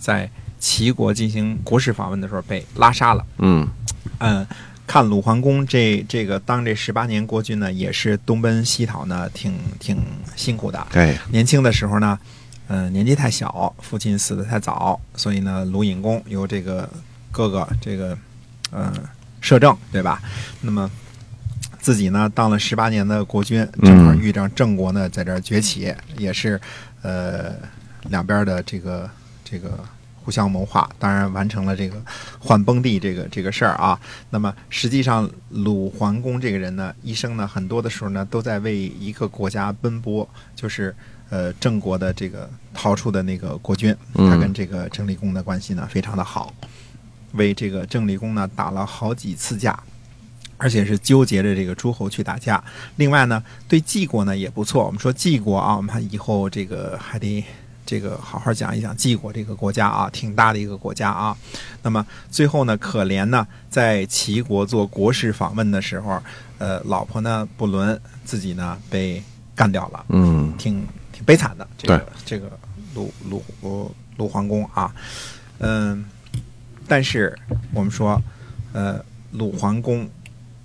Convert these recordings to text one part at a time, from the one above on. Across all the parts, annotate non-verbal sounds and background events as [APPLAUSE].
在齐国进行国事访问的时候被拉杀了。嗯嗯，看鲁桓公这这个当这十八年国君呢，也是东奔西讨呢，挺挺辛苦的。对，年轻的时候呢，嗯，年纪太小，父亲死的太早，所以呢，鲁隐公由这个哥哥这个嗯摄政，对吧？那么自己呢，当了十八年的国君，正好遇上郑国呢在这儿崛起，也是呃两边的这个这个。互相谋划，当然完成了这个换崩地这个这个事儿啊。那么实际上，鲁桓公这个人呢，一生呢很多的时候呢都在为一个国家奔波，就是呃郑国的这个逃出的那个国君，他跟这个郑立公的关系呢非常的好，为这个郑立公呢打了好几次架，而且是纠结着这个诸侯去打架。另外呢，对晋国呢也不错。我们说晋国啊，我们以后这个还得。这个好好讲一讲晋国这个国家啊，挺大的一个国家啊。那么最后呢，可怜呢，在齐国做国事访问的时候，呃，老婆呢不伦，自己呢被干掉了，嗯，挺挺悲惨的。这个这个鲁鲁鲁鲁桓公啊，嗯，但是我们说，呃，鲁桓公，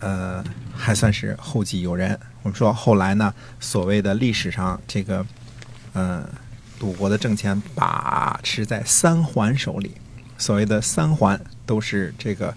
呃，还算是后继有人。我们说后来呢，所谓的历史上这个，嗯。鲁国的政权把持在三桓手里，所谓的三桓都是这个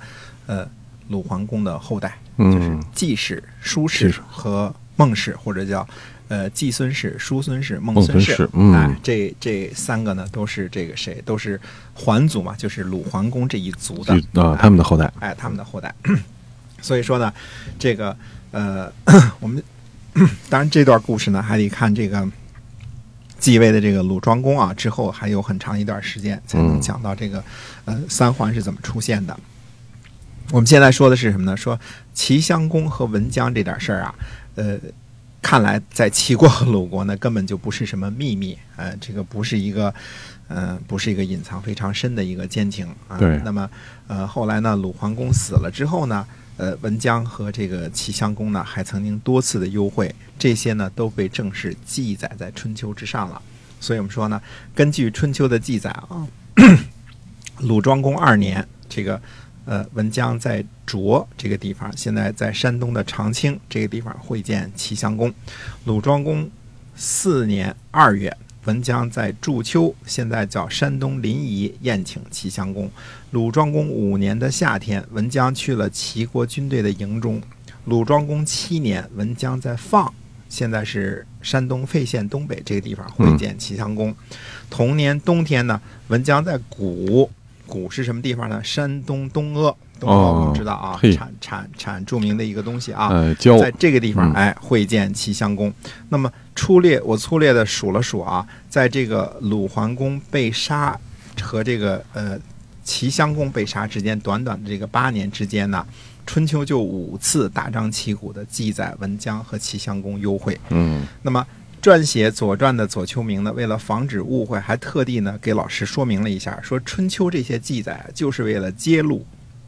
呃鲁桓公的后代，就是季氏、叔氏和孟氏，或者叫呃季孙氏、叔孙氏、孟孙氏。哎，这这三个呢都是这个谁？都是桓族嘛，就是鲁桓公这一族的啊，他们的后代。哎，他们的后代。[CLEARS THROAT] 所以说呢，这个呃，[CLEARS THROAT] 我们 [CLEARS THROAT] 当然这段故事呢还得看这个。继位的这个鲁庄公啊，之后还有很长一段时间才能讲到这个，呃，三桓是怎么出现的。我们现在说的是什么呢？说齐襄公和文姜这点事儿啊，呃，看来在齐国和鲁国呢，根本就不是什么秘密，呃，这个不是一个，嗯，不是一个隐藏非常深的一个奸情啊。对。那么，呃，后来呢，鲁桓公死了之后呢？呃，文姜和这个齐襄公呢，还曾经多次的幽会，这些呢都被正式记载在春秋之上了。所以我们说呢，根据春秋的记载啊，[COUGHS] 鲁庄公二年，这个呃文姜在涿这个地方，现在在山东的长清这个地方会见齐襄公。鲁庄公四年二月。文姜在祝丘，现在叫山东临沂，宴请齐襄公。鲁庄公五年的夏天，文姜去了齐国军队的营中。鲁庄公七年，文姜在放，现在是山东费县东北这个地方会见齐襄公。同年冬天呢，文姜在谷，谷是什么地方呢？山东东阿。东阿我们知道啊，产产产著名的一个东西啊，在这个地方哎会见齐襄公。那么粗略我粗略的数了数啊，在这个鲁桓公被杀和这个呃齐襄公被杀之间，短短的这个八年之间呢，春秋就五次大张旗鼓的记载文姜和齐襄公幽会。嗯，那么撰写《左传》的左丘明呢，为了防止误会，还特地呢给老师说明了一下，说春秋这些记载就是为了揭露。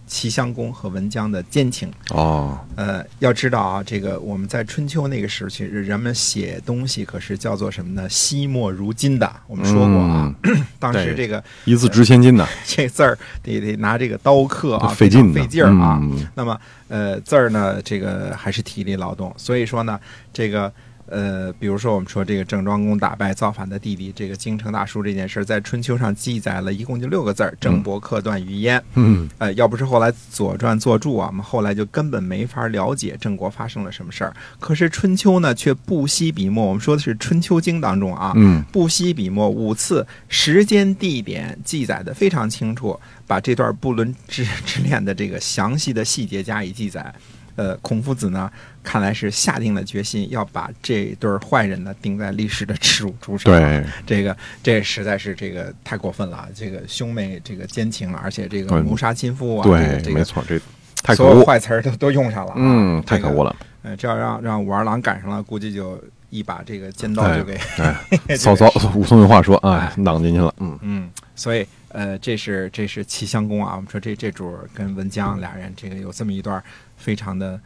齐襄公和文姜的奸情哦，呃，要知道啊，这个我们在春秋那个时期，人们写东西可是叫做什么呢？惜墨如金的。我们说过啊，[CLEARS THROAT] 当时这个一字值千金的，[LAUGHS] 这字儿得得拿这个刀刻啊，费劲费劲儿啊。那么呃，字儿呢，这个还是体力劳动，所以说呢，这个。呃，比如说我们说这个郑庄公打败造反的弟弟，这个京城大叔这件事，在春秋上记载了一共就六个字儿：郑伯克段于鄢。嗯，呃，要不是后来《左传》作注啊，我们后来就根本没法了解郑国发生了什么事儿。可是春秋呢，却不惜笔墨，我们说的是《春秋经》当中啊，嗯，不惜笔墨，五次时间地点记载的非常清楚，把这段不伦之之恋的这个详细的细节加以记载。呃，孔夫子呢，看来是下定了决心要把这对儿坏人呢钉在历史的耻辱柱上。对，这个这实在是这个太过分了，这个兄妹这个奸情，而且这个嗯谋杀亲夫啊，这个对，这个没错，这太可所有恶，坏词儿都都用上了、啊，嗯，太可恶了。了，呃，这要让让武二郎赶上了，估计就一把这个尖刀哎就给、哎，[LAUGHS] 曹操，[LAUGHS] 武松有话说啊哎，囊进去了，嗯，嗯，所以呃，这是这是齐襄公啊，我们说这这主儿跟文姜俩人这个有这么一段非常的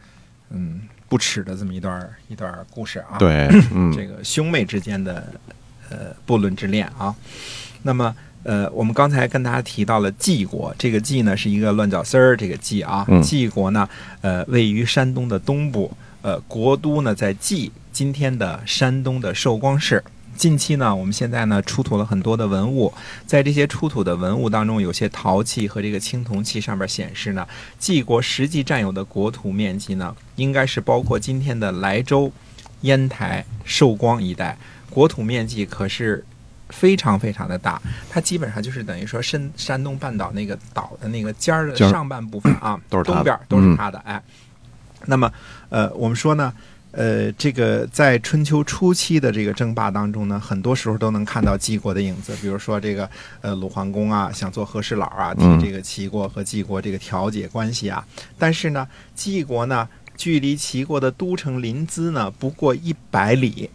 嗯不耻的这么一段一段故事啊。，对，[CLEARS THROAT] 嗯，这个兄妹之间的呃不伦之恋啊。那么呃，我们刚才跟大家提到了晋国，这个晋呢是一个乱脚丝儿，这个晋啊，嗯晋国呢呃位于山东的东部，呃国都呢在蓟，今天的山东的寿光市。近期呢，我们现在呢出土了很多的文物，在这些出土的文物当中，有些陶器和这个青铜器上面显示呢，晋国实际占有的国土面积呢，应该是包括今天的莱州、烟台、寿光一带，国土面积可是非常非常的大，它基本上就是等于说山山东半岛那个岛的那个尖儿的上半部分啊，都是东边都是。嗯。它的，哎。那么，呃，我们说呢，呃，这个在春秋初期的这个争霸当中呢，很多时候都能看到晋国的影子。比如说这个呃鲁桓公啊，想做和事佬啊，替嗯这个齐国和晋国这个调解关系啊。但是呢，晋国呢，距离齐国的都城临淄呢不过一百里。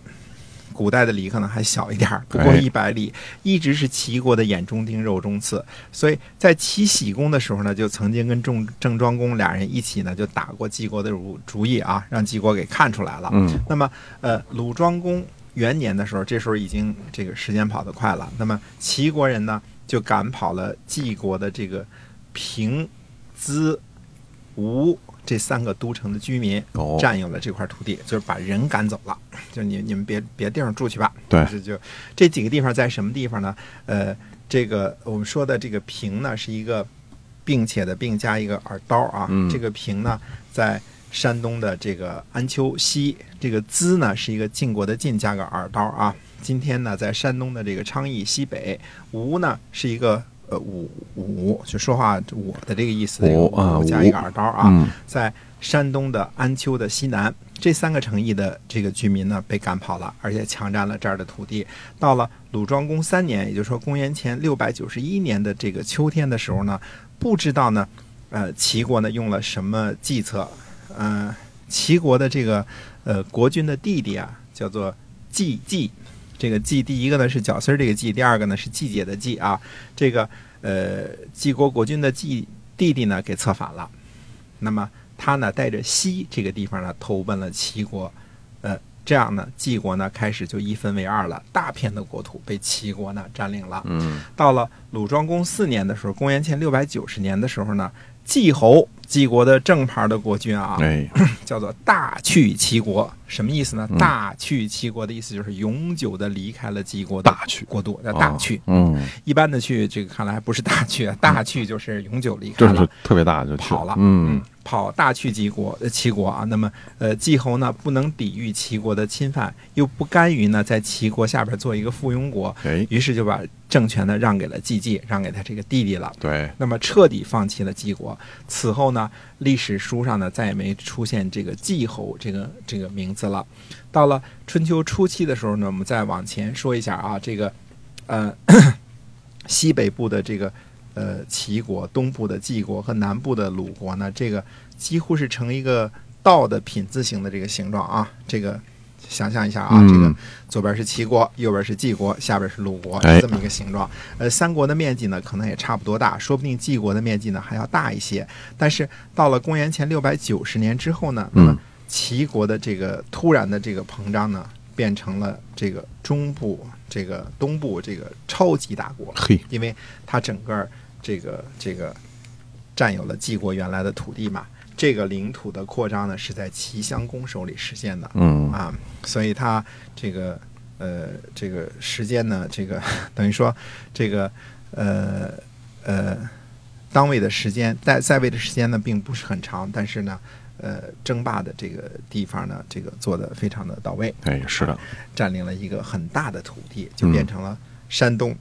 古代的里可能还小一点儿，不过哎一百里，一直是齐国的眼中钉、肉中刺。所以在齐僖公的时候呢，就曾经跟郑郑庄公俩人一起呢，就打过晋国的主主意啊，让晋国给看出来了。嗯，那么，呃，鲁庄公元年的时候，这时候已经这个时间跑得快了。那么齐国人呢，就赶跑了晋国的这个平、兹、吴这三个都城的居民，哦，占有了这块土地，就是把人赶走了，就你你们别别地方住去吧。对就这几个地方在什么地方呢？呃，这个我们说的这个平呢，是一个并且的并加一个耳刀啊。嗯这个平呢，在山东的这个安丘西，这个资呢是一个晋国的晋加个耳刀啊。今天呢，在山东的这个昌邑西北，吴呢是一个呃五五，就说话我的这个意思，这个武啊武加一个耳刀啊。嗯，在山东的安丘的西南，这三个城邑的这个居民呢被赶跑了，而且强占了这儿的土地。到了鲁庄公三年，也就是说公元前六百九十一年的这个秋天的时候呢，不知道呢，呃，齐国呢用了什么计策？呃，齐国的这个呃国君的弟弟啊，叫做季季。这个季第一个呢是绞丝儿这个季，第二个呢是季节的季啊。这个呃季国国君的季弟弟呢给策反了，那么他呢带着西这个地方呢投奔了齐国，呃，这样呢季国呢开始就一分为二了，大片的国土被齐国呢占领了。嗯，到了鲁庄公四年的时候，公元前六百九十年的时候呢，季侯晋国的正牌的国君啊，哎，[CLEARS THROAT] 叫做大去齐国，什么意思呢？嗯。大去齐国的意思就是永久的离开了齐国的大去。国度，叫大去。嗯，一般的去，这个看来还不是大去，啊，大去就是永久离开了就是。特别大就去跑了，嗯，跑大去齐国，呃，齐国啊。那么，呃，季侯呢不能抵御齐国的侵犯，又不甘于呢在齐国下边做一个附庸国，哎，于是就把政权呢让给了季季，让给他这个弟弟了。对，那么彻底放弃了季国。此后呢，历史书上呢再也没出现这个季侯这个这个名字了。到了春秋初期的时候呢，我们再往前说一下啊，这个呃 [COUGHS] 西北部的这个呃齐国，东部的晋国和南部的鲁国呢，这个几乎是成一个倒的品字形的这个形状啊，这个。想象一下啊，嗯这个左边是齐国，右边是晋国，下边是鲁国，这么一个形状。呃，三国的面积呢，可能也差不多大，说不定晋国的面积呢还要大一些。但是到了公元前六百九十年之后呢，那么嗯齐国的这个突然的这个膨胀呢，变成了这个中部、这个东部这个超级大国，嘿，因为它整个这个这个占有了晋国原来的土地嘛。这个领土的扩张呢，是在齐襄公手里实现的。嗯，啊，所以他这个呃这个时间呢，这个等于说这个呃呃当位的时间在在位的时间呢并不是很长，但是呢呃争霸的这个地方呢，这个做的非常的到位，哎，是的，占领了一个很大的土地，就变成了山东。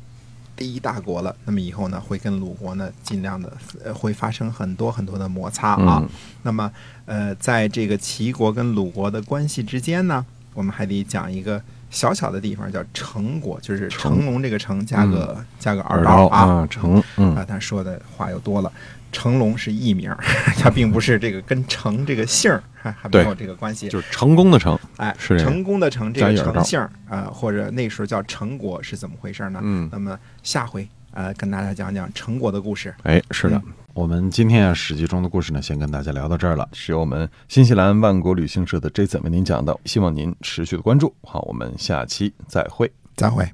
第一大国了，那么以后呢，会跟鲁国呢尽量的呃会发生很多很多的摩擦啊。嗯那么呃，在这个齐国跟鲁国的关系之间呢，我们还得讲一个小小的地方，叫成国，就是成。龙这个成加个、加个二耳刀啊，啊，成嗯。啊，他说的话又多了。成龙是艺名，[LAUGHS] 他并不是这个跟成这个姓儿还还没有这个关系。就是成功的成，哎，是成功的成这个成姓儿啊、呃或者那时候叫成国是怎么回事呢？嗯。那么下回呃跟大家讲讲成国的故事。哎，是的，我们今天啊《史记》中的故事呢，先跟大家聊到这儿了。是由我们新西兰万国旅行社的 Jason 为您讲的，希望您持续的关注。好，我们下期再会。再会。